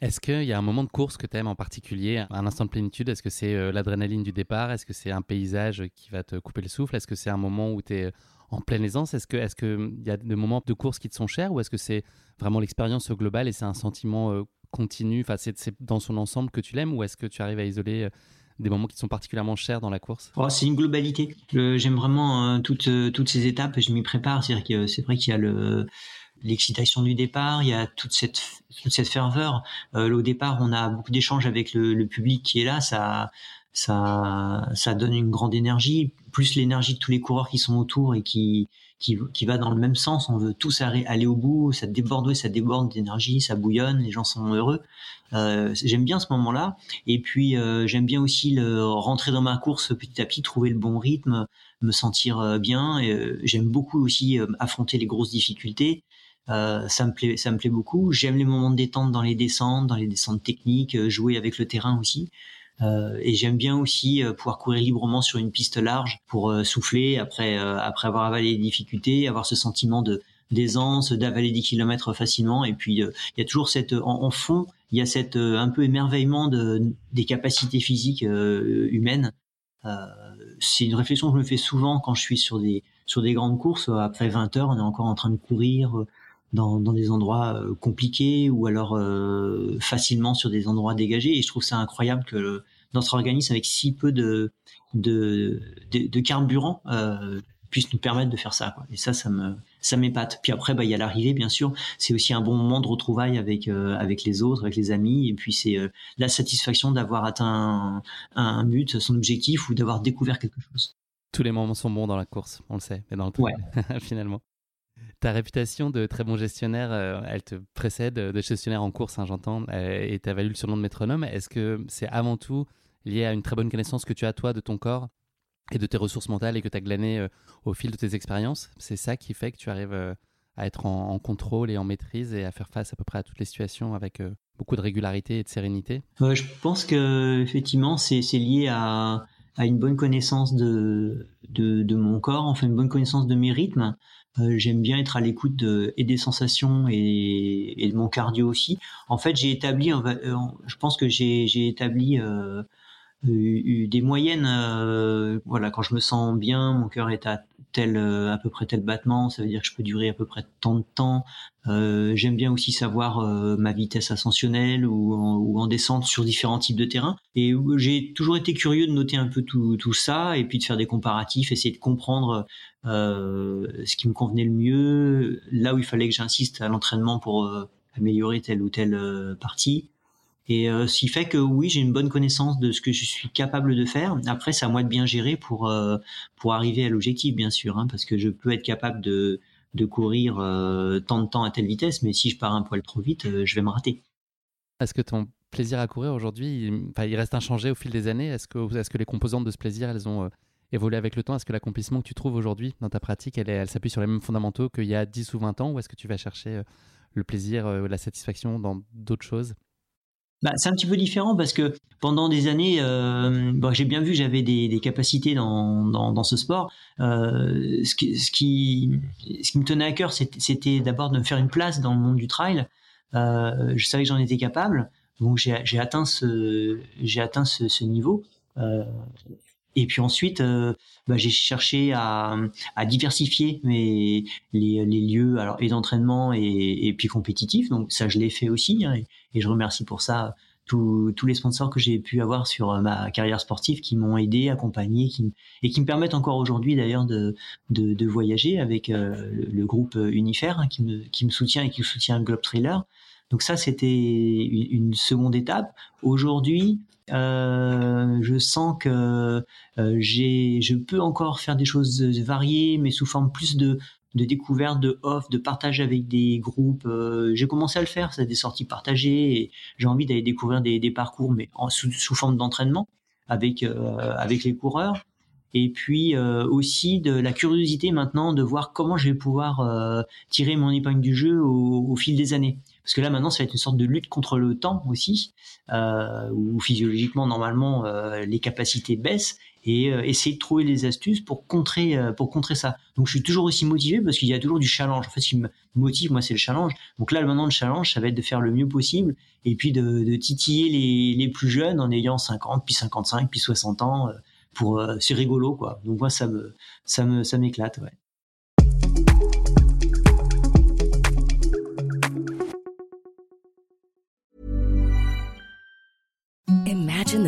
Est-ce qu'il y a un moment de course que tu aimes en particulier, un instant de plénitude? Est-ce que c'est euh, l'adrénaline du départ? Est-ce que c'est un paysage qui va te couper le souffle? Est-ce que c'est un moment où tu es en pleine aisance? Est-ce qu'il est qu'il y a des moments de course qui te sont chers ou est-ce que c'est vraiment l'expérience globale et c'est un sentiment euh, continu? Enfin, C'est dans son ensemble que tu l'aimes ou est-ce que tu arrives à isoler euh, des moments qui sont particulièrement chers dans la course? Oh, C'est une globalité. J'aime vraiment toutes, toutes ces étapes je m'y prépare. C'est vrai qu'il y a le l'excitation du départ, il y a toute cette toute cette ferveur. Euh, au départ, on a beaucoup d'échanges avec le, le, public qui est là, ça ça ça donne une grande énergie, plus l'énergie de tous les coureurs qui sont autour et qui qui, qui va dans le même sens. On veut tous aller au bout, ça déborde, ça déborde d'énergie, ça bouillonne, les gens sont heureux. Euh, j'aime bien ce moment-là. Et puis euh, j'aime bien aussi le rentrer dans ma course petit à petit, trouver le bon rythme, me sentir euh, bien. Euh, j'aime beaucoup aussi affronter les grosses difficultés. Euh, ça me plaît, ça me plaît beaucoup. J'aime les moments de détente dans les descentes, dans les descentes techniques, euh, jouer avec le terrain aussi. Euh, et j'aime bien aussi pouvoir courir librement sur une piste large pour souffler après après avoir avalé les difficultés, avoir ce sentiment de d'aisance, d'avaler 10 km facilement. Et puis il y a toujours cette en, fond, il y a cette un peu émerveillement de, des capacités physiques humaines. c'est une réflexion que je me fais souvent quand je suis sur des sur des grandes courses. Après 20 heures, on est encore en train de courir dans, dans des endroits euh, compliqués ou alors euh, facilement sur des endroits dégagés. Et je trouve ça incroyable que notre organisme, avec si peu de, de, de, de carburant, euh, puisse nous permettre de faire ça. Quoi. Et ça, ça me ça m'épate. Puis après, bah il y a l'arrivée, bien sûr. C'est aussi un bon moment de retrouvailles avec euh, avec les autres, avec les amis. Et puis c'est la satisfaction d'avoir atteint un, un, but, son objectif, ou d'avoir découvert quelque chose. Tous les moments sont bons dans la course, on le sait, mais dans le temps, ouais. finalement. Ta réputation de très bon gestionnaire, euh, elle te précède de gestionnaire en course, j'entends, euh, et tu as valu le surnom de métronome. Est-ce que c'est avant tout lié à une très bonne connaissance que tu as, toi, de ton corps et de tes ressources mentales et que tu as glané euh, au fil de tes expériences? C'est ça qui fait que tu arrives à être en, contrôle et en maîtrise et à faire face à peu près à toutes les situations avec beaucoup de régularité et de sérénité? Je pense que effectivement c'est lié à, une bonne connaissance de, de, mon corps, enfin une bonne connaissance de mes rythmes. Euh, j'aime bien être à l'écoute de, et des sensations et, et, de mon cardio aussi. En fait, j'ai établi, euh, je pense que j'ai établi euh, des moyennes. Voilà, quand je me sens bien, mon cœur est à tel euh, à peu près tel battement, ça veut dire que je peux durer à peu près tant de temps. Euh, J'aime bien aussi savoir euh, ma vitesse ascensionnelle ou en, descente sur différents types de terrains. Et j'ai toujours été curieux de noter un peu tout, ça et puis de faire des comparatifs, essayer de comprendre ce qui me convenait le mieux, là où il fallait que j'insiste à l'entraînement pour améliorer telle ou telle partie. Et euh, ce qui fait que oui, j'ai une bonne connaissance de ce que je suis capable de faire. Après, c'est à moi de bien gérer pour euh, pour arriver à l'objectif, bien sûr, hein, parce que je peux être capable de de courir euh, tant de temps à telle vitesse, mais si je pars un poil trop vite, je vais me rater. Est-ce que ton plaisir à courir aujourd'hui, il, il, reste inchangé au fil des années? Est-ce que est-ce que les composantes de ce plaisir, elles ont évolué avec le temps? Est-ce que l'accomplissement que tu trouves aujourd'hui dans ta pratique, elle, elle s'appuie sur les mêmes fondamentaux qu'il y a 10 ou 20 ans, ou est-ce que tu vas chercher le plaisir, la satisfaction dans d'autres choses? Bah, c'est un petit peu différent parce que pendant des années, euh, bon, j'ai bien vu j'avais des, des, capacités dans, dans, dans, ce sport. Euh, ce, qui, ce, qui, ce qui me tenait à cœur, c'était d'abord de me faire une place dans le monde du trail. Euh, je savais que j'en étais capable, donc j'ai atteint ce, atteint ce, ce niveau. Et puis ensuite, euh, bah, j'ai cherché à, à, diversifier mes, les, les lieux alors, et d'entraînement et, et, puis compétitifs. Donc ça, je l'ai fait aussi. Hein, et, je remercie pour ça tous, tous les sponsors que j'ai pu avoir sur euh, ma carrière sportive qui m'ont aidé, accompagné qui, et qui me permettent encore aujourd'hui d'ailleurs de, de, de, voyager avec euh, le, groupe Unifer hein, qui, me, qui me soutient et qui soutient Globe Trailer. Donc ça, c'était une seconde étape. Aujourd'hui, euh, je sens que euh, j'ai, je peux encore faire des choses variées, mais sous forme plus de, de découverte, de off, de partage avec des groupes. Euh, j'ai commencé à le faire, c'est des sorties partagées et j'ai envie d'aller découvrir des, des parcours, mais en, sous, forme d'entraînement avec avec les coureurs. Et puis aussi de la curiosité maintenant de voir comment je vais pouvoir tirer mon épingle du jeu au, au fil des années. Parce que là, maintenant, ça va être une sorte de lutte contre le temps aussi, euh, où physiologiquement, normalement, euh, les capacités baissent et euh, essayer de trouver les astuces pour contrer, euh, pour contrer ça. Donc, je suis toujours aussi motivé parce qu'il y a toujours du challenge. En fait, ce qui me motive, moi, c'est le challenge. Donc là, maintenant, le challenge, ça va être de faire le mieux possible et puis de, de titiller les, les, plus jeunes en ayant 50, puis 55, puis 60 ans. Euh, pour c'est rigolo, quoi. Donc moi, ça me, ça me, ça m'éclate, ouais.